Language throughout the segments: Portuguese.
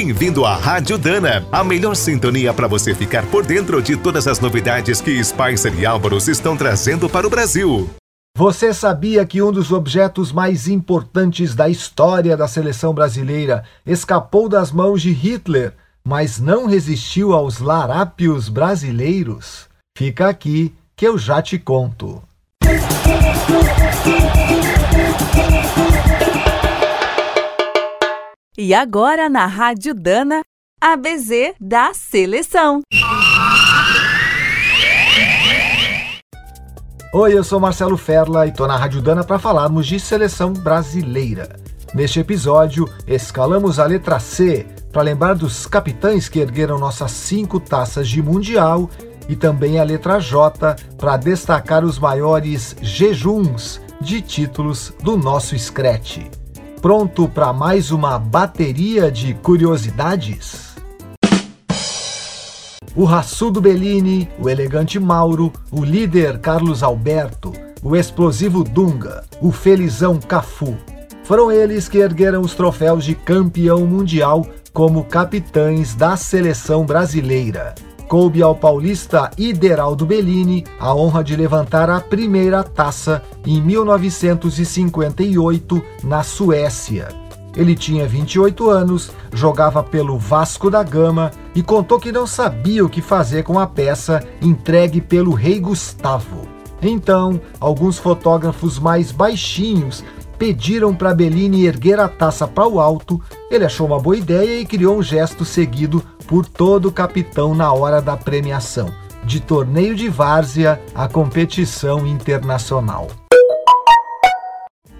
Bem-vindo à Rádio Dana, a melhor sintonia para você ficar por dentro de todas as novidades que Spicer e Álvaros estão trazendo para o Brasil. Você sabia que um dos objetos mais importantes da história da seleção brasileira escapou das mãos de Hitler, mas não resistiu aos larápios brasileiros? Fica aqui que eu já te conto. E agora na Rádio Dana, ABZ da Seleção. Oi, eu sou Marcelo Ferla e tô na Rádio Dana para falarmos de seleção brasileira. Neste episódio, escalamos a letra C para lembrar dos capitães que ergueram nossas cinco taças de Mundial e também a letra J para destacar os maiores jejuns de títulos do nosso Scratch. Pronto para mais uma bateria de curiosidades? O raçudo Bellini, o elegante Mauro, o líder Carlos Alberto, o explosivo Dunga, o felizão Cafu. Foram eles que ergueram os troféus de campeão mundial como capitães da seleção brasileira coube ao paulista Ideraldo Bellini a honra de levantar a primeira taça em 1958 na Suécia. Ele tinha 28 anos, jogava pelo Vasco da Gama e contou que não sabia o que fazer com a peça entregue pelo rei Gustavo. Então, alguns fotógrafos mais baixinhos pediram para Bellini erguer a taça para o alto. Ele achou uma boa ideia e criou um gesto seguido por todo capitão na hora da premiação, de torneio de várzea a competição internacional.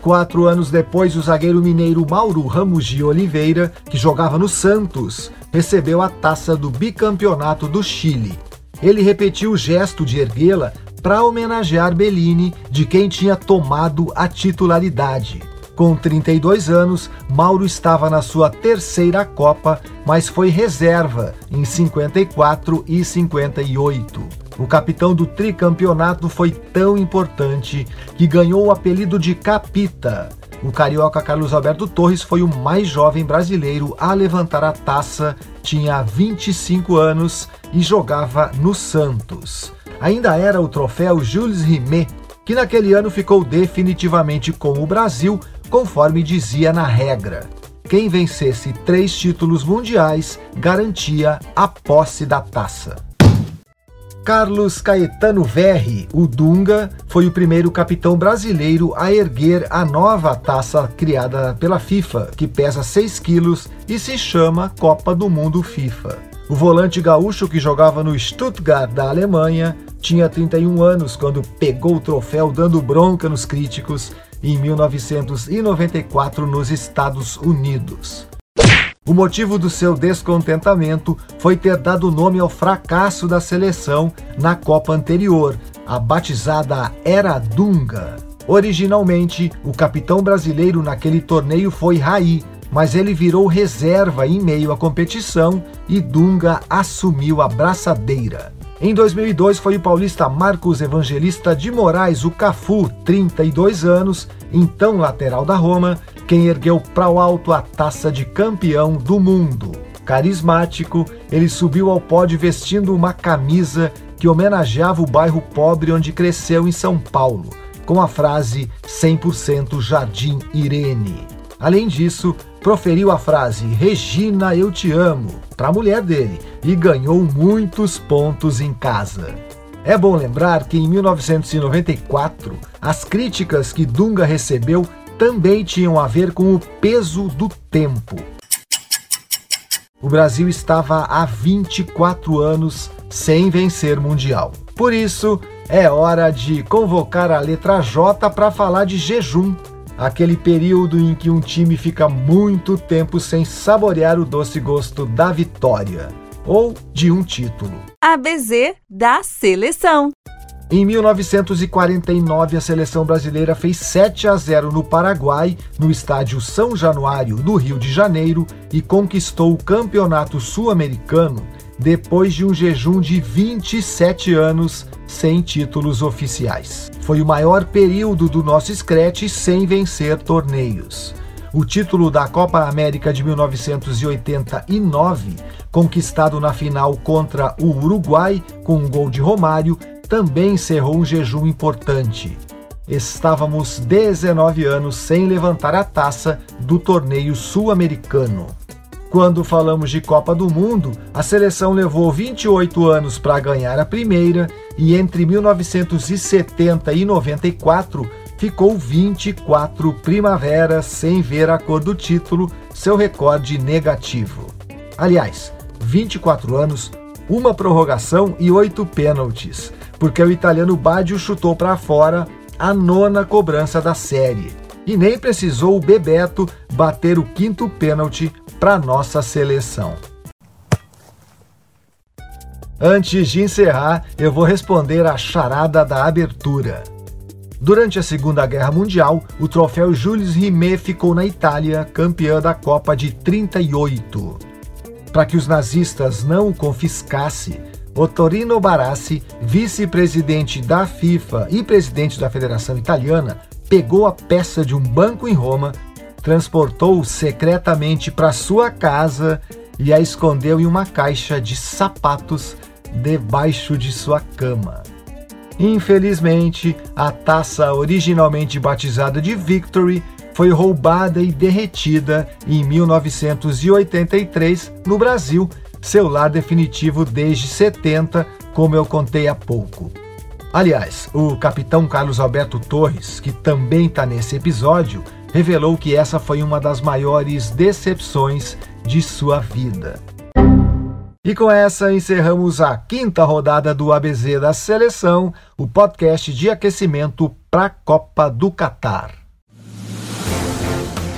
Quatro anos depois, o zagueiro mineiro Mauro Ramos de Oliveira, que jogava no Santos, recebeu a taça do bicampeonato do Chile. Ele repetiu o gesto de erguê-la para homenagear Bellini, de quem tinha tomado a titularidade. Com 32 anos, Mauro estava na sua terceira Copa, mas foi reserva em 54 e 58. O capitão do tricampeonato foi tão importante que ganhou o apelido de Capita. O carioca Carlos Alberto Torres foi o mais jovem brasileiro a levantar a taça, tinha 25 anos e jogava no Santos. Ainda era o troféu Jules Rimet, que naquele ano ficou definitivamente com o Brasil conforme dizia na regra. Quem vencesse três títulos mundiais garantia a posse da taça. Carlos Caetano Verri, o Dunga, foi o primeiro capitão brasileiro a erguer a nova taça criada pela FIFA, que pesa 6 quilos e se chama Copa do Mundo FIFA. O volante gaúcho que jogava no Stuttgart da Alemanha tinha 31 anos quando pegou o troféu dando bronca nos críticos em 1994 nos Estados Unidos. O motivo do seu descontentamento foi ter dado nome ao fracasso da seleção na Copa anterior, a batizada Era Dunga. Originalmente, o capitão brasileiro naquele torneio foi Raí, mas ele virou reserva em meio à competição e Dunga assumiu a braçadeira. Em 2002 foi o paulista Marcos Evangelista de Moraes, o Cafu, 32 anos, então lateral da Roma, quem ergueu para o alto a taça de campeão do mundo. Carismático, ele subiu ao pódio vestindo uma camisa que homenageava o bairro pobre onde cresceu em São Paulo, com a frase 100% Jardim Irene. Além disso, proferiu a frase Regina, eu te amo para a mulher dele e ganhou muitos pontos em casa. É bom lembrar que em 1994, as críticas que Dunga recebeu também tinham a ver com o peso do tempo. O Brasil estava há 24 anos sem vencer Mundial. Por isso, é hora de convocar a letra J para falar de jejum aquele período em que um time fica muito tempo sem saborear o doce gosto da vitória ou de um título. ABZ da seleção. Em 1949, a seleção brasileira fez 7 a 0 no Paraguai, no estádio São Januário, do Rio de Janeiro, e conquistou o Campeonato Sul-Americano depois de um jejum de 27 anos sem títulos oficiais. Foi o maior período do nosso Scratch sem vencer torneios. o título da Copa América de 1989, conquistado na final contra o Uruguai com um gol de Romário, também encerrou um jejum importante. Estávamos 19 anos sem levantar a taça do torneio sul-americano. Quando falamos de Copa do Mundo, a seleção levou 28 anos para ganhar a primeira e entre 1970 e 94 ficou 24 primaveras sem ver a cor do título, seu recorde negativo. Aliás, 24 anos, uma prorrogação e oito pênaltis, porque o italiano Baggio chutou para fora a nona cobrança da série. E nem precisou o Bebeto bater o quinto pênalti para nossa seleção. Antes de encerrar, eu vou responder a charada da abertura. Durante a Segunda Guerra Mundial, o troféu Jules Rimet ficou na Itália, campeã da Copa de 38. Para que os nazistas não o confiscassem, Ottorino Barassi, vice-presidente da FIFA e presidente da Federação Italiana, pegou a peça de um banco em Roma, transportou secretamente para sua casa e a escondeu em uma caixa de sapatos debaixo de sua cama. Infelizmente, a taça originalmente batizada de Victory foi roubada e derretida em 1983 no Brasil, seu lar definitivo desde 70, como eu contei há pouco. Aliás, o capitão Carlos Alberto Torres, que também está nesse episódio, revelou que essa foi uma das maiores decepções de sua vida. E com essa encerramos a quinta rodada do ABZ da Seleção, o podcast de aquecimento para a Copa do Catar.